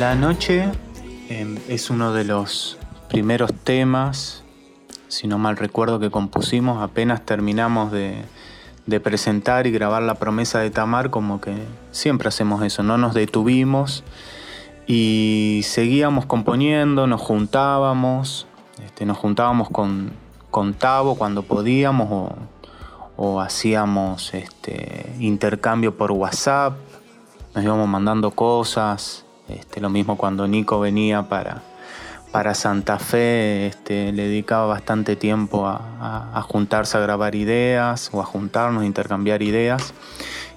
La noche em, es uno de los primeros temas, si no mal recuerdo, que compusimos. Apenas terminamos de, presentar y grabar la promesa de Tamar, como que siempre hacemos eso, no nos detuvimos y seguíamos componiendo, nos juntábamos, este, nos juntábamos con, con Tavo cuando podíamos o, o hacíamos este, intercambio por WhatsApp, nos íbamos mandando cosas, este, lo mismo cuando Nico venía para, para Santa Fe, este, le dedicaba bastante tiempo a, juntarse a grabar ideas o a juntarnos, a intercambiar ideas.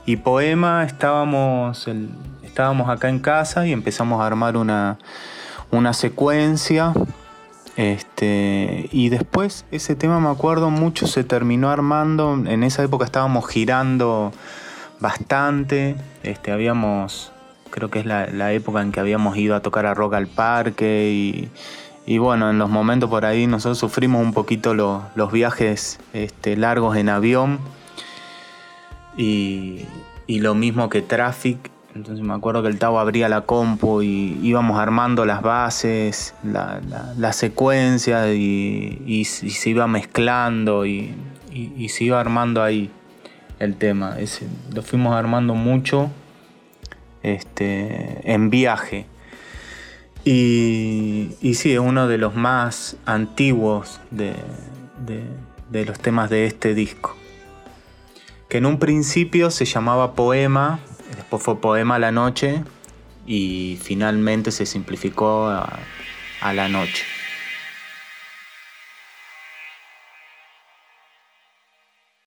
Y Poema estábamos, el, estábamos acá en casa y empezamos a armar una, una secuencia este, y después ese tema me acuerdo mucho, se terminó armando, en esa época estábamos girando bastante, habíamos, creo que es la, época en que habíamos ido a tocar a Rock al Parque y, y bueno, en los momentos por ahí nosotros sufrimos un poquito los viajes este, largos en avión y, y lo mismo que Traffic entonces me acuerdo que el Tavo abría la compu y íbamos armando las bases, la, la, secuencia y, se iba mezclando y, se iba armando ahí el tema. lo fuimos armando mucho este, en viaje. Y, sí, es uno de los más antiguos de, los temas de este disco. Que en un principio se llamaba Poema Después fue Poema a la Noche y finalmente se simplificó a la noche.